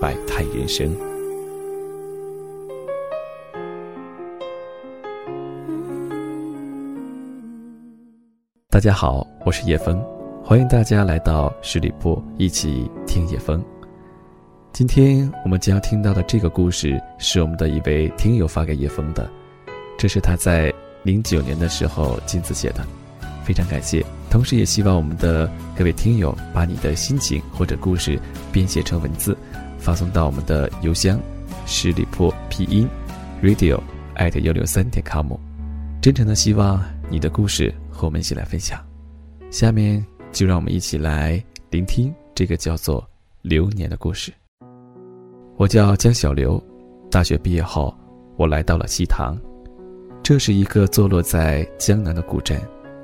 百态人生。大家好，我是叶枫，欢迎大家来到十里铺一起听叶枫。今天我们将要听到的这个故事是我们的一位听友发给叶枫的，这是他在零九年的时候亲自写的，非常感谢。同时，也希望我们的各位听友把你的心情或者故事编写成文字，发送到我们的邮箱十里铺拼音 radio at 幺六三点 com。真诚的希望你的故事和我们一起来分享。下面就让我们一起来聆听这个叫做“流年”的故事。我叫江小刘，大学毕业后，我来到了西塘，这是一个坐落在江南的古镇。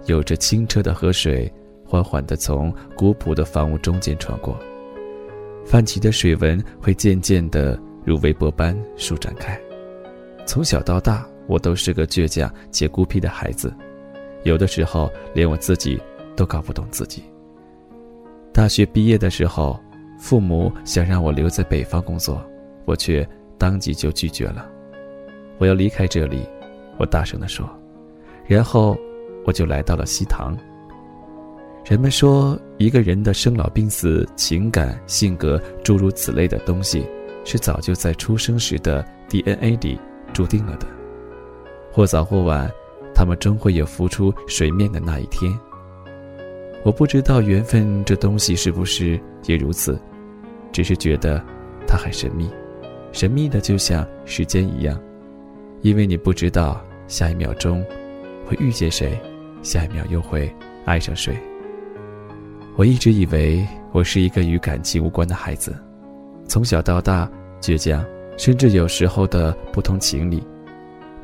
有着清澈的河水，缓缓地从古朴的房屋中间穿过，泛起的水纹会渐渐的如微波般舒展开。从小到大，我都是个倔强且孤僻的孩子，有的时候连我自己都搞不懂自己。大学毕业的时候，父母想让我留在北方工作，我却当即就拒绝了。我要离开这里，我大声地说，然后。我就来到了西塘。人们说，一个人的生老病死、情感、性格，诸如此类的东西，是早就在出生时的 DNA 里注定了的。或早或晚，他们终会有浮出水面的那一天。我不知道缘分这东西是不是也如此，只是觉得它很神秘，神秘的就像时间一样，因为你不知道下一秒钟会遇见谁。下一秒又会爱上谁？我一直以为我是一个与感情无关的孩子，从小到大倔强，甚至有时候的不通情理，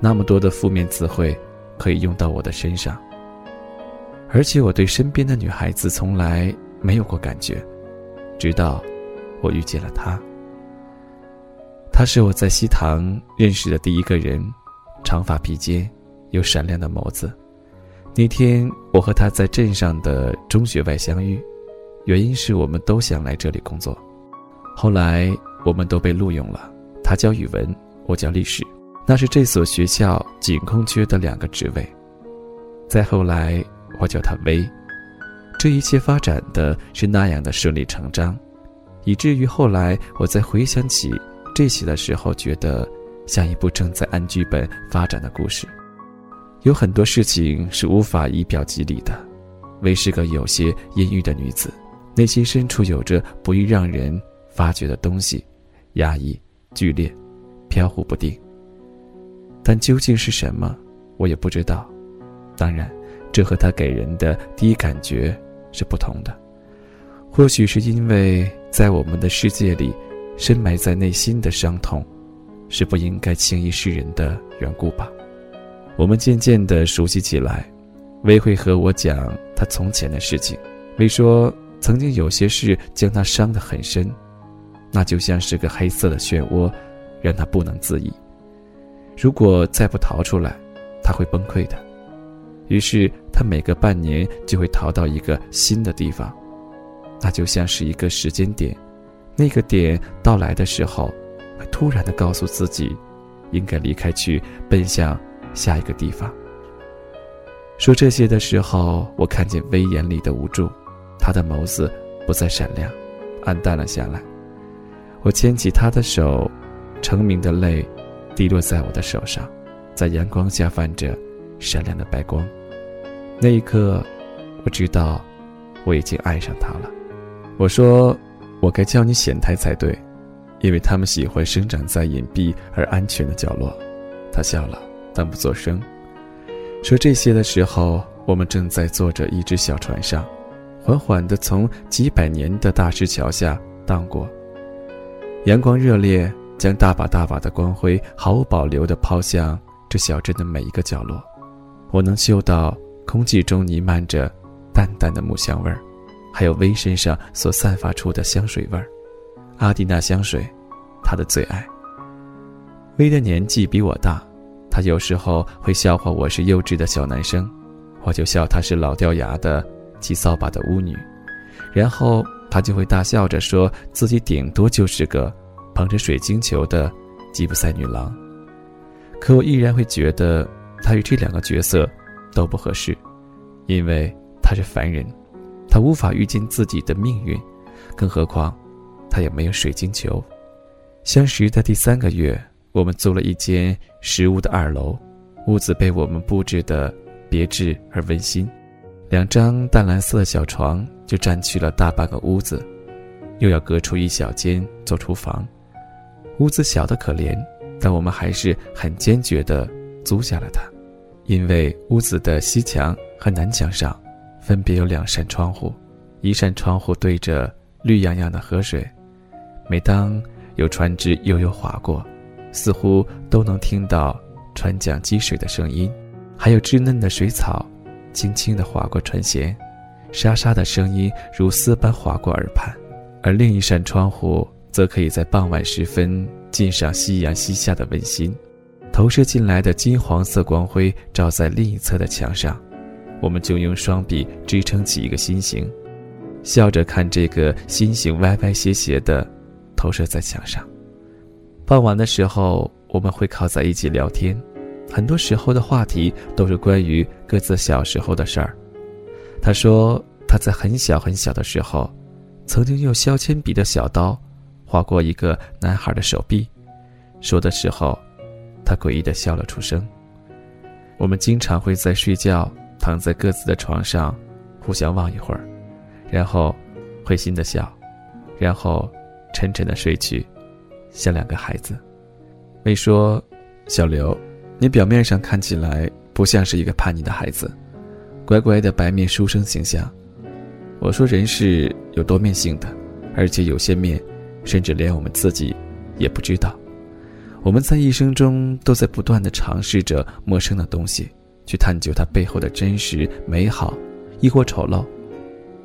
那么多的负面词汇可以用到我的身上。而且我对身边的女孩子从来没有过感觉，直到我遇见了她。她是我在西塘认识的第一个人，长发披肩，有闪亮的眸子。那天，我和他在镇上的中学外相遇，原因是我们都想来这里工作。后来，我们都被录用了。他教语文，我教历史，那是这所学校仅空缺的两个职位。再后来，我叫他威。这一切发展的是那样的顺理成章，以至于后来我在回想起这些的时候，觉得像一部正在按剧本发展的故事。有很多事情是无法以表及里的。薇是个有些阴郁的女子，内心深处有着不易让人发觉的东西，压抑、剧烈、飘忽不定。但究竟是什么，我也不知道。当然，这和她给人的第一感觉是不同的。或许是因为在我们的世界里，深埋在内心的伤痛，是不应该轻易示人的缘故吧。我们渐渐的熟悉起来，薇会和我讲她从前的事情。薇说，曾经有些事将她伤得很深，那就像是个黑色的漩涡，让她不能自已。如果再不逃出来，他会崩溃的。于是他每隔半年就会逃到一个新的地方，那就像是一个时间点。那个点到来的时候，会突然的告诉自己，应该离开，去奔向。下一个地方。说这些的时候，我看见威严里的无助，他的眸子不再闪亮，暗淡了下来。我牵起他的手，澄明的泪滴落在我的手上，在阳光下泛着闪亮的白光。那一刻，我知道我已经爱上他了。我说，我该叫你显太才对，因为他们喜欢生长在隐蔽而安全的角落。他笑了。但不作声。说这些的时候，我们正在坐着一只小船上，缓缓地从几百年的大石桥下荡过。阳光热烈，将大把大把的光辉毫无保留地抛向这小镇的每一个角落。我能嗅到空气中弥漫着淡淡的木香味儿，还有薇身上所散发出的香水味儿。阿蒂娜香水，她的最爱。薇的年纪比我大，他有时候会笑话我是幼稚的小男生，我就笑他是老掉牙的骑扫把的巫女，然后他就会大笑着说自己顶多就是个捧着水晶球的吉普赛女郎。可我依然会觉得他与这两个角色都不合适，因为他是凡人，他无法预见自己的命运，更何况他也没有水晶球。相识的第三个月。我们租了一间实屋的二楼，屋子被我们布置的别致而温馨，两张淡蓝色的小床就占据了大半个屋子，又要隔出一小间做厨房。屋子小的可怜，但我们还是很坚决地租下了它，因为屋子的西墙和南墙上分别有两扇窗户，一扇窗户对着绿洋洋的河水，每当有船只悠悠划过。似乎都能听到船桨积水的声音，还有稚嫩的水草，轻轻地划过船舷，沙沙的声音如丝般划过耳畔。而另一扇窗户，则可以在傍晚时分尽赏夕阳西下的温馨。投射进来的金黄色光辉照在另一侧的墙上，我们就用双臂支撑起一个心形，笑着看这个心形歪歪斜斜的投射在墙上。傍晚的时候，我们会靠在一起聊天，很多时候的话题都是关于各自小时候的事儿。他说他在很小很小的时候，曾经用削铅笔的小刀划过一个男孩的手臂。说的时候，他诡异的笑了出声。我们经常会在睡觉，躺在各自的床上，互相望一会儿，然后会心的笑，然后沉沉的睡去。像两个孩子，没说：“小刘，你表面上看起来不像是一个叛逆的孩子，乖乖的白面书生形象。”我说：“人是有多面性的，而且有些面，甚至连我们自己也不知道。我们在一生中都在不断的尝试着陌生的东西，去探究它背后的真实、美好，亦或丑陋。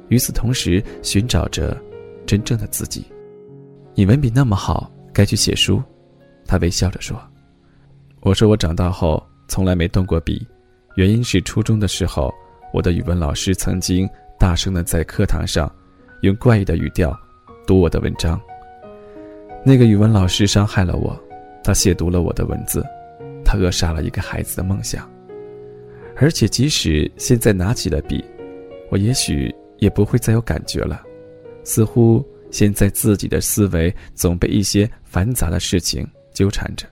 与此同时，寻找着真正的自己。你文笔那么好。”该去写书，他微笑着说：“我说我长大后从来没动过笔，原因是初中的时候，我的语文老师曾经大声的在课堂上用怪异的语调读我的文章。那个语文老师伤害了我，他亵渎了我的文字，他扼杀了一个孩子的梦想。而且即使现在拿起了笔，我也许也不会再有感觉了，似乎。”现在自己的思维总被一些繁杂的事情纠缠着，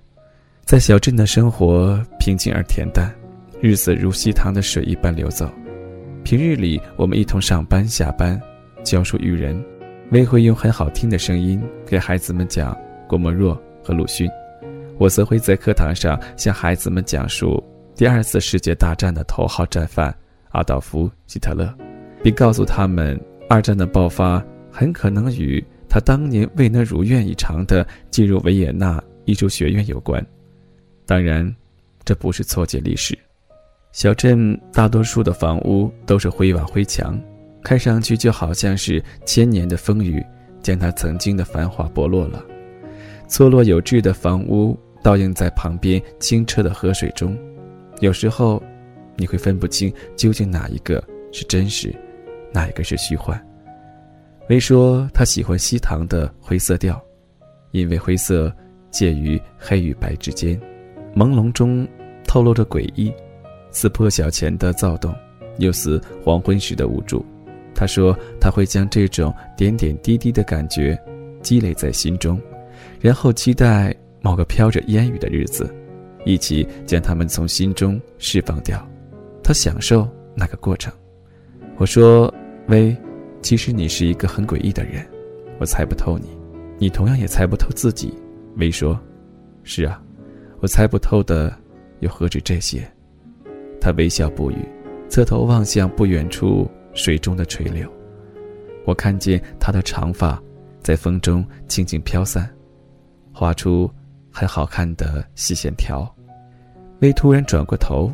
在小镇的生活平静而恬淡，日子如溪塘的水一般流走。平日里我们一同上班下班，教书育人，微会用很好听的声音给孩子们讲郭沫若和鲁迅，我则会在课堂上向孩子们讲述第二次世界大战的头号战犯阿道夫·希特勒，并告诉他们二战的爆发。很可能与他当年未能如愿以偿的进入维也纳艺术学院有关。当然，这不是错解历史。小镇大多数的房屋都是灰瓦灰墙，看上去就好像是千年的风雨将它曾经的繁华剥落了。错落有致的房屋倒映在旁边清澈的河水中，有时候你会分不清究竟哪一个是真实，哪一个是虚幻。薇说：“他喜欢西塘的灰色调，因为灰色介于黑与白之间，朦胧中透露着诡异，似破晓前的躁动，又似黄昏时的无助。”他说：“他会将这种点点滴滴的感觉积累在心中，然后期待某个飘着烟雨的日子，一起将它们从心中释放掉。他享受那个过程。”我说：“薇。”其实你是一个很诡异的人，我猜不透你，你同样也猜不透自己。薇说：“是啊，我猜不透的，又何止这些？”他微笑不语，侧头望向不远处水中的垂柳。我看见他的长发在风中轻轻飘散，画出很好看的细线条。薇突然转过头：“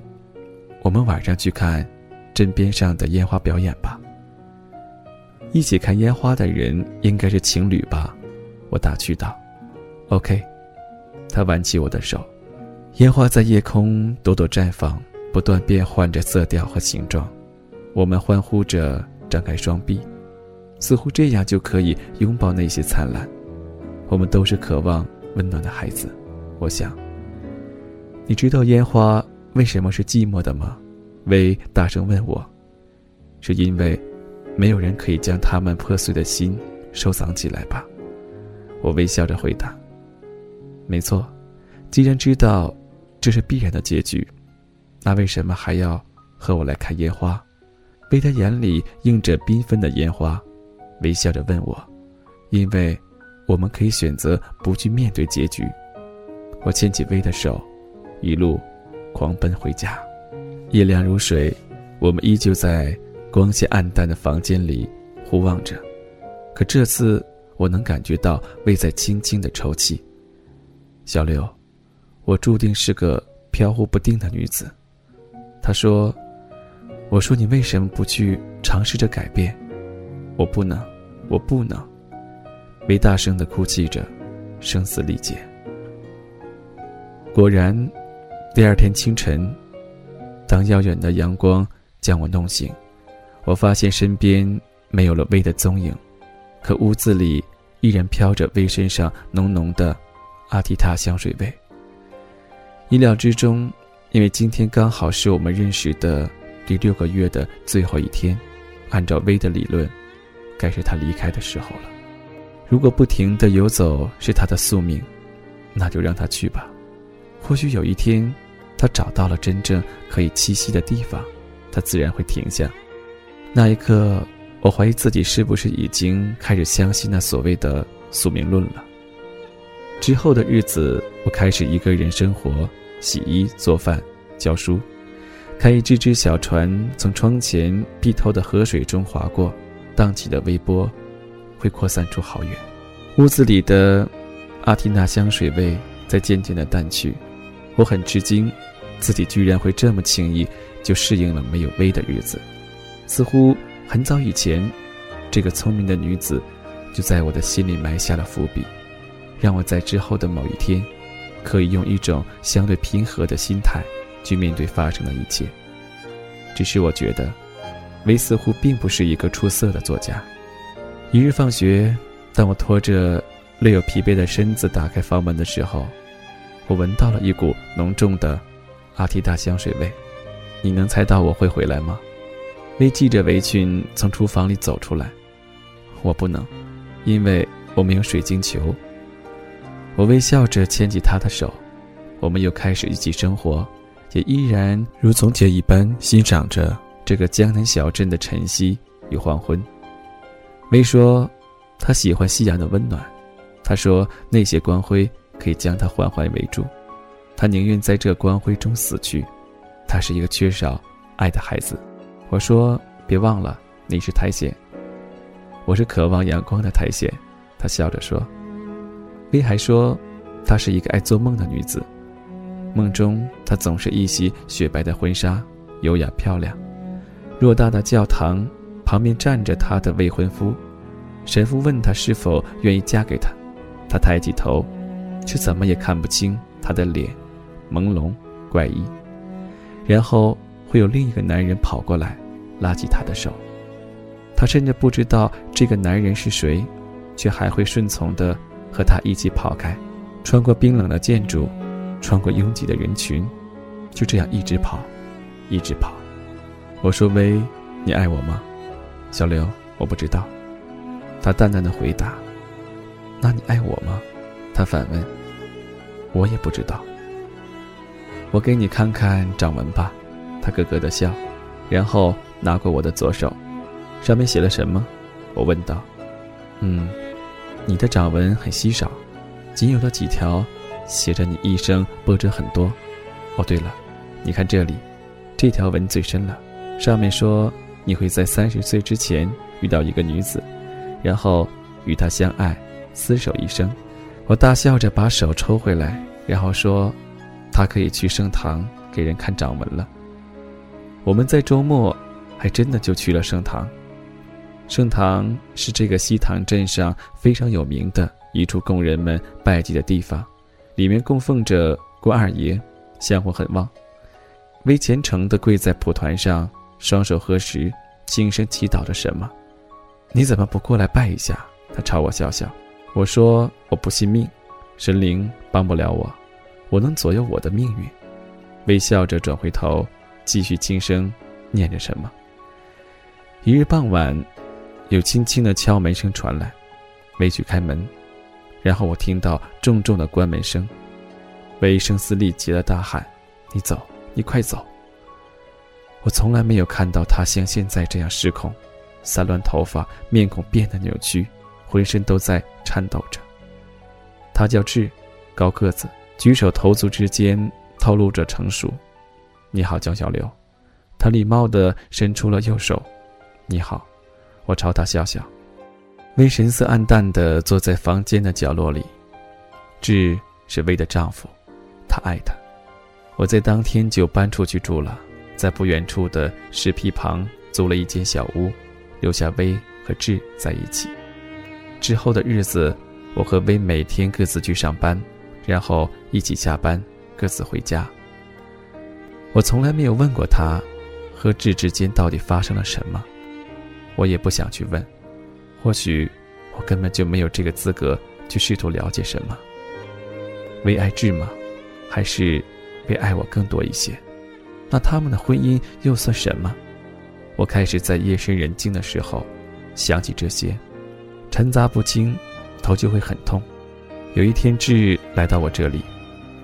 我们晚上去看镇边上的烟花表演吧。”一起看烟花的人应该是情侣吧？我打趣道。“OK。”他挽起我的手，烟花在夜空朵朵绽放，不断变换着色调和形状。我们欢呼着，张开双臂，似乎这样就可以拥抱那些灿烂。我们都是渴望温暖的孩子，我想。你知道烟花为什么是寂寞的吗？薇大声问我。是因为，没有人可以将他们破碎的心收藏起来吧？我微笑着回答。没错，既然知道这是必然的结局，那为什么还要和我来看烟花？薇的眼里映着缤纷的烟花，微笑着问我：“因为。”我们可以选择不去面对结局。我牵起薇的手，一路狂奔回家。夜凉如水，我们依旧在光线暗淡的房间里互望着。可这次，我能感觉到薇在轻轻的抽泣。小刘，我注定是个飘忽不定的女子。她说：“我说你为什么不去尝试着改变？”我不能，我不能。薇大声的哭泣着，声嘶力竭。果然，第二天清晨，当遥远的阳光将我弄醒，我发现身边没有了薇的踪影，可屋子里依然飘着薇身上浓浓的阿提塔香水味。意料之中，因为今天刚好是我们认识的第六个月的最后一天，按照薇的理论，该是他离开的时候了。如果不停的游走是他的宿命，那就让他去吧。或许有一天，他找到了真正可以栖息的地方，他自然会停下。那一刻，我怀疑自己是不是已经开始相信那所谓的宿命论了。之后的日子，我开始一个人生活，洗衣、做饭、教书，看一只只小船从窗前碧透的河水中划过，荡起的微波。会扩散出好远，屋子里的阿提娜香水味在渐渐的淡去，我很吃惊，自己居然会这么轻易就适应了没有薇的日子，似乎很早以前，这个聪明的女子就在我的心里埋下了伏笔，让我在之后的某一天，可以用一种相对平和的心态去面对发生的一切。只是我觉得，薇似乎并不是一个出色的作家。一日放学，当我拖着略有疲惫的身子打开房门的时候，我闻到了一股浓重的阿提达香水味。你能猜到我会回来吗？微系着围裙从厨房里走出来。我不能，因为我没有水晶球。我微笑着牵起她的手，我们又开始一起生活，也依然如从前一般欣赏着这个江南小镇的晨曦与黄昏。薇说：“她喜欢夕阳的温暖。”她说：“那些光辉可以将她缓缓围住。”她宁愿在这光辉中死去。她是一个缺少爱的孩子。我说：“别忘了，你是苔藓。”我是渴望阳光的苔藓。他笑着说。薇还说：“她是一个爱做梦的女子。梦中，她总是一袭雪白的婚纱，优雅漂亮。偌大的教堂。”旁边站着她的未婚夫，神父问她是否愿意嫁给他，她抬起头，却怎么也看不清他的脸，朦胧怪异。然后会有另一个男人跑过来，拉起他的手，他甚至不知道这个男人是谁，却还会顺从的和他一起跑开，穿过冰冷的建筑，穿过拥挤的人群，就这样一直跑，一直跑。我说：“喂，你爱我吗？”小刘，我不知道。他淡淡的回答：“那你爱我吗？”他反问：“我也不知道。”我给你看看掌纹吧。他咯咯的笑，然后拿过我的左手，上面写了什么？我问道。“嗯，你的掌纹很稀少，仅有的几条，写着你一生波折很多。哦，对了，你看这里，这条纹最深了，上面说。”你会在三十岁之前遇到一个女子，然后与她相爱，厮守一生。我大笑着把手抽回来，然后说：“他可以去圣堂给人看掌纹了。”我们在周末还真的就去了圣堂。圣堂是这个西塘镇上非常有名的一处供人们拜祭的地方，里面供奉着关二爷，香火很旺。微虔诚地跪在蒲团上，双手合十，轻声祈祷着什么。你怎么不过来拜一下？他朝我笑笑。我说我不信命，神灵帮不了我，我能左右我的命运。微笑着转回头，继续轻声念着什么。一日傍晚，有轻轻的敲门声传来，没去开门，然后我听到重重的关门声，微声嘶力竭的大喊：“你走！”你快走！我从来没有看到他像现在这样失控，散乱头发，面孔变得扭曲，浑身都在颤抖着。他叫志，高个子，举手投足之间透露着成熟。你好，江小刘。他礼貌地伸出了右手。你好，我朝他笑笑。微神色暗淡地坐在房间的角落里。志是薇的丈夫，他爱她。我在当天就搬出去住了，在不远处的石皮旁租了一间小屋，留下薇和志在一起。之后的日子，我和薇每天各自去上班，然后一起下班，各自回家。我从来没有问过他，和志之间到底发生了什么，我也不想去问。或许，我根本就没有这个资格去试图了解什么。为爱志吗？还是？为爱我更多一些，那他们的婚姻又算什么？我开始在夜深人静的时候想起这些，沉杂不清，头就会很痛。有一天，志来到我这里，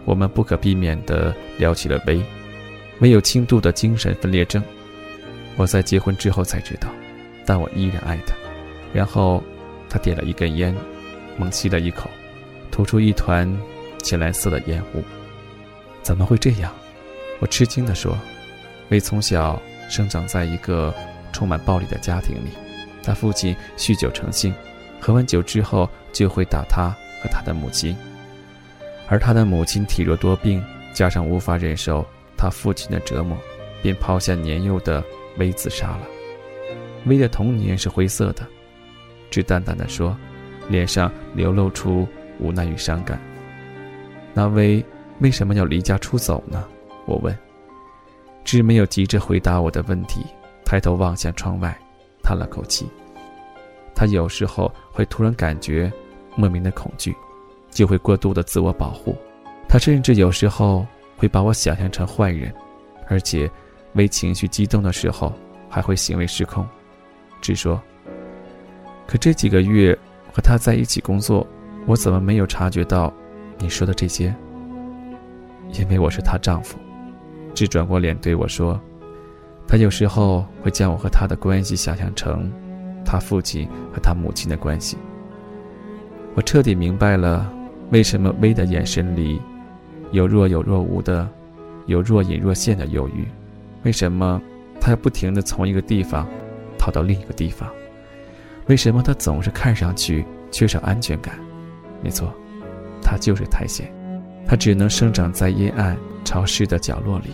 我们不可避免地聊起了薇。没有轻度的精神分裂症，我在结婚之后才知道，但我依然爱他。然后，他点了一根烟，猛吸了一口，吐出一团浅蓝色的烟雾。怎么会这样？我吃惊地说：“为从小生长在一个充满暴力的家庭里，他父亲酗酒成性，喝完酒之后就会打他和他的母亲。而他的母亲体弱多病，加上无法忍受他父亲的折磨，便抛下年幼的薇自杀了。薇的童年是灰色的。”只淡淡的说，脸上流露出无奈与伤感。那薇。为什么要离家出走呢？我问。志没有急着回答我的问题，抬头望向窗外，叹了口气。他有时候会突然感觉莫名的恐惧，就会过度的自我保护。他甚至有时候会把我想象成坏人，而且为情绪激动的时候还会行为失控。只说：“可这几个月和他在一起工作，我怎么没有察觉到你说的这些？”因为我是她丈夫，只转过脸对我说：“他有时候会将我和他的关系想象成他父亲和他母亲的关系。”我彻底明白了为什么薇的眼神里有若有若无的、有若隐若现的忧郁，为什么他要不停地从一个地方逃到另一个地方，为什么他总是看上去缺少安全感。没错，他就是苔藓。他只能生长在阴暗、潮湿的角落里，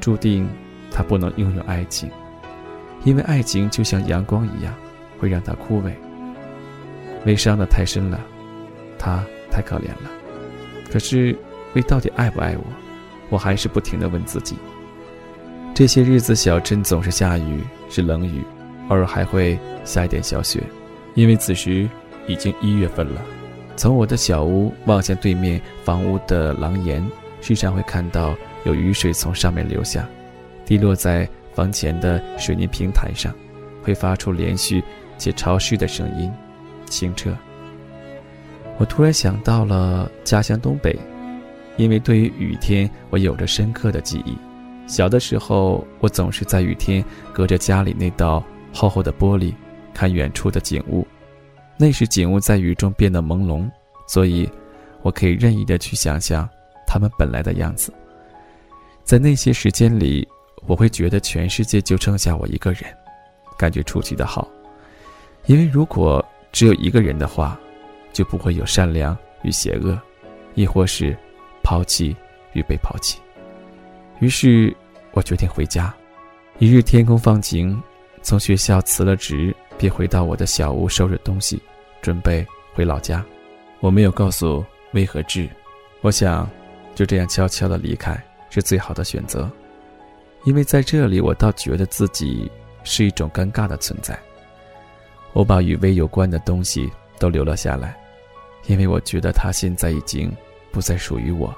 注定他不能拥有爱情，因为爱情就像阳光一样，会让他枯萎。悲伤的太深了，他太可怜了。可是，你到底爱不爱我？我还是不停地问自己。这些日子，小镇总是下雨，是冷雨，偶尔还会下一点小雪，因为此时已经一月份了。从我的小屋望向对面房屋的廊檐，时常会看到有雨水从上面流下，滴落在房前的水泥平台上，会发出连续且潮湿的声音，清澈。我突然想到了家乡东北，因为对于雨天我有着深刻的记忆。小的时候，我总是在雨天隔着家里那道厚厚的玻璃，看远处的景物。那时景物在雨中变得朦胧，所以，我可以任意的去想象它们本来的样子。在那些时间里，我会觉得全世界就剩下我一个人，感觉出奇的好。因为如果只有一个人的话，就不会有善良与邪恶，亦或是抛弃与被抛弃。于是，我决定回家。一日天空放晴，从学校辞了职，便回到我的小屋收拾东西，准备回老家。我没有告诉威和志，我想就这样悄悄的离开是最好的选择，因为在这里，我倒觉得自己是一种尴尬的存在。我把与威有关的东西都留了下来，因为我觉得他现在已经不再属于我。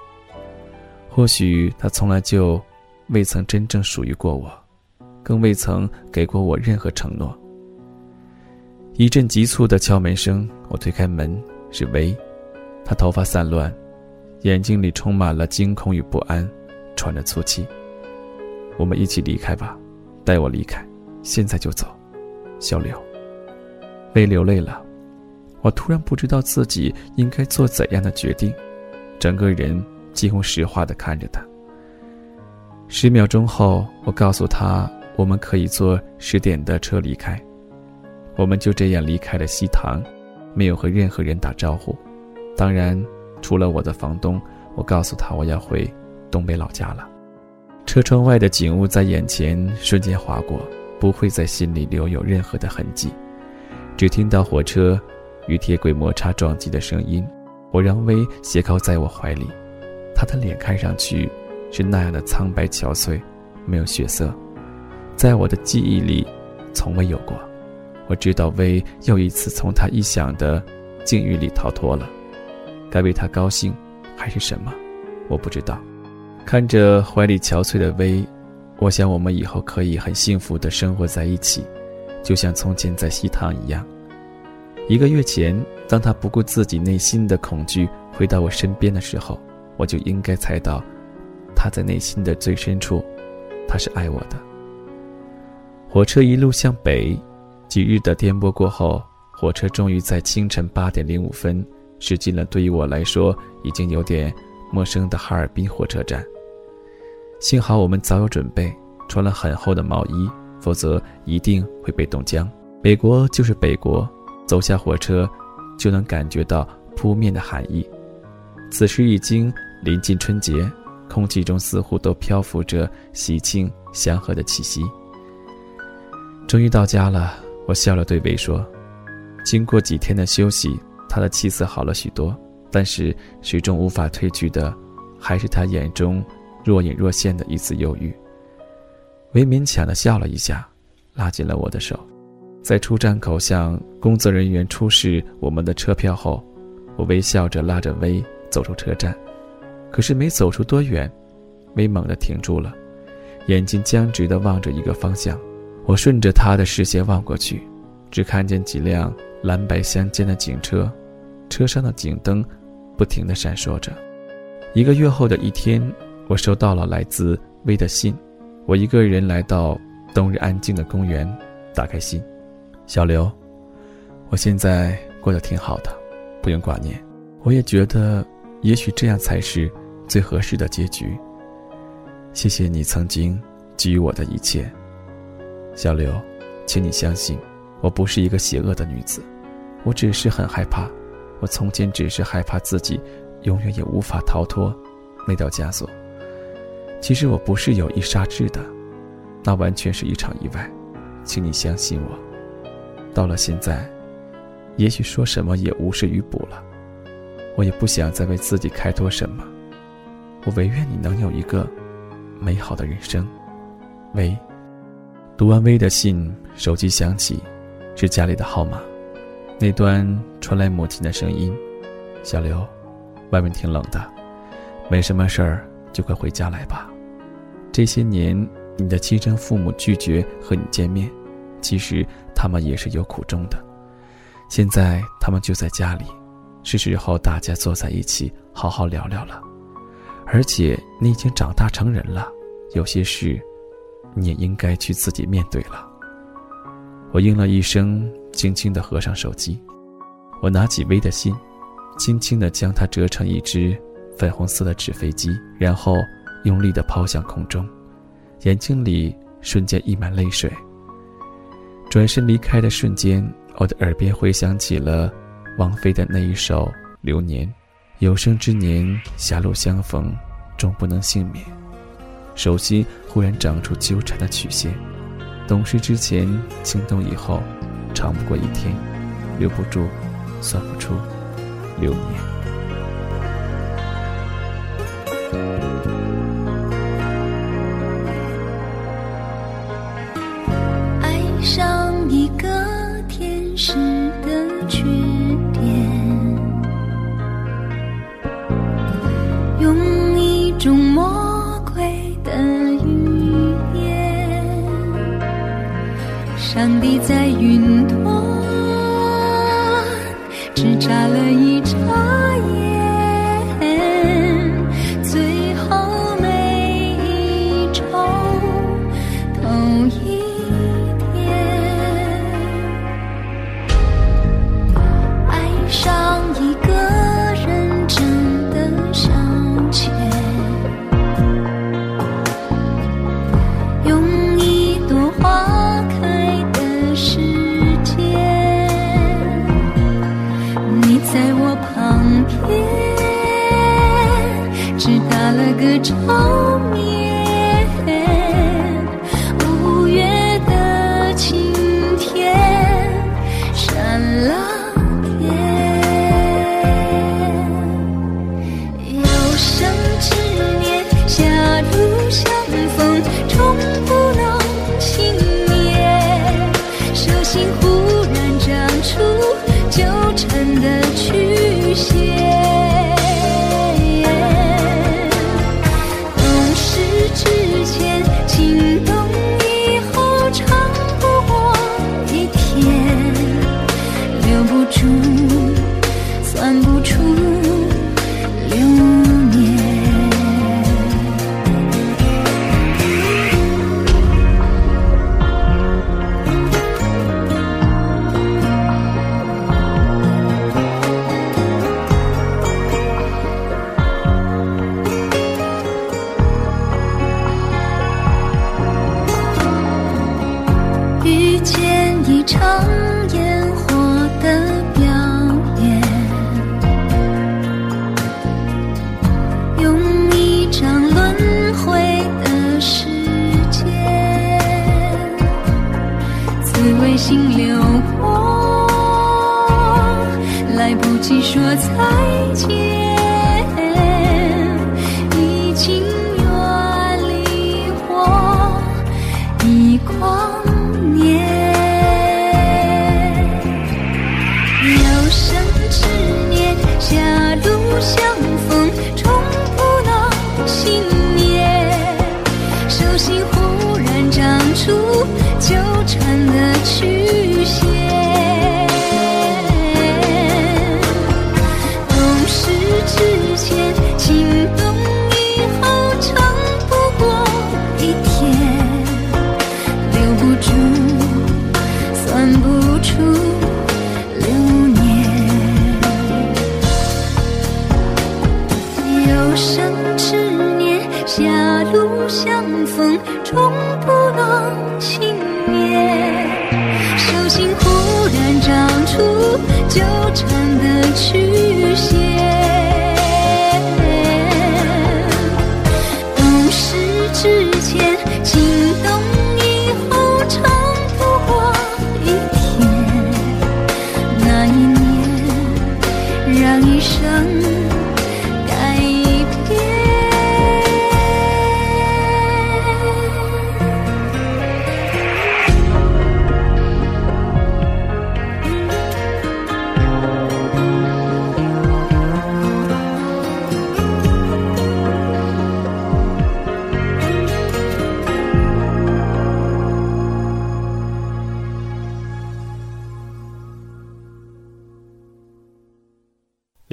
或许他从来就未曾真正属于过我，更未曾给过我任何承诺。一阵急促的敲门声，我推开门，是薇。他头发散乱，眼睛里充满了惊恐与不安，喘着粗气。我们一起离开吧，带我离开，现在就走，小柳。薇流泪了，我突然不知道自己应该做怎样的决定，整个人。几乎石化的看着他。十秒钟后，我告诉他，我们可以坐十点的车离开。我们就这样离开了西塘，没有和任何人打招呼，当然，除了我的房东。我告诉他，我要回东北老家了。车窗外的景物在眼前瞬间划过，不会在心里留有任何的痕迹。只听到火车与铁轨摩擦撞击的声音。我让薇斜靠在我怀里。他的脸看上去是那样的苍白憔悴，没有血色，在我的记忆里从未有过。我知道薇又一次从他臆想的境遇里逃脱了，该为他高兴还是什么？我不知道。看着怀里憔悴的薇，我想我们以后可以很幸福的生活在一起，就像从前在西塘一样。一个月前，当他不顾自己内心的恐惧回到我身边的时候。我就应该猜到，他在内心的最深处，他是爱我的。火车一路向北，几日的颠簸过后，火车终于在清晨八点零五分驶进了对于我来说已经有点陌生的哈尔滨火车站。幸好我们早有准备，穿了很厚的毛衣，否则一定会被冻僵。北国就是北国，走下火车，就能感觉到扑面的寒意。此时已经。临近春节，空气中似乎都漂浮着喜庆祥和的气息。终于到家了，我笑着对薇说：“经过几天的休息，他的气色好了许多，但是始终无法褪去的，还是他眼中若隐若现的一丝忧郁。”薇勉强的笑了一下，拉紧了我的手。在出站口向工作人员出示我们的车票后，我微笑着拉着薇走出车站。可是没走出多远，威猛地停住了，眼睛僵直地望着一个方向。我顺着他的视线望过去，只看见几辆蓝白相间的警车，车上的警灯不停地闪烁着。一个月后的一天，我收到了来自威的信。我一个人来到冬日安静的公园，打开信：“小刘，我现在过得挺好的，不用挂念。我也觉得，也许这样才是。”最合适的结局。谢谢你曾经给予我的一切，小刘，请你相信，我不是一个邪恶的女子，我只是很害怕，我从前只是害怕自己永远也无法逃脱那道枷锁。其实我不是有意杀之的，那完全是一场意外，请你相信我。到了现在，也许说什么也无事于补了，我也不想再为自己开脱什么。我唯愿你能有一个美好的人生。喂，读完薇的信，手机响起，是家里的号码。那端传来母亲的声音：“小刘，外面挺冷的，没什么事儿就快回家来吧。这些年你的亲生父母拒绝和你见面，其实他们也是有苦衷的。现在他们就在家里，是时候大家坐在一起好好聊聊了。”而且你已经长大成人了，有些事，你也应该去自己面对了。我应了一声，轻轻地合上手机。我拿起薇的信，轻轻地将它折成一只粉红色的纸飞机，然后用力地抛向空中，眼睛里瞬间溢满泪水。转身离开的瞬间，我的耳边回响起了王菲的那一首《流年》。有生之年狭路相逢，终不能幸免。手心忽然长出纠缠的曲线，懂事之前，心动以后，长不过一天，留不住，算不出流年。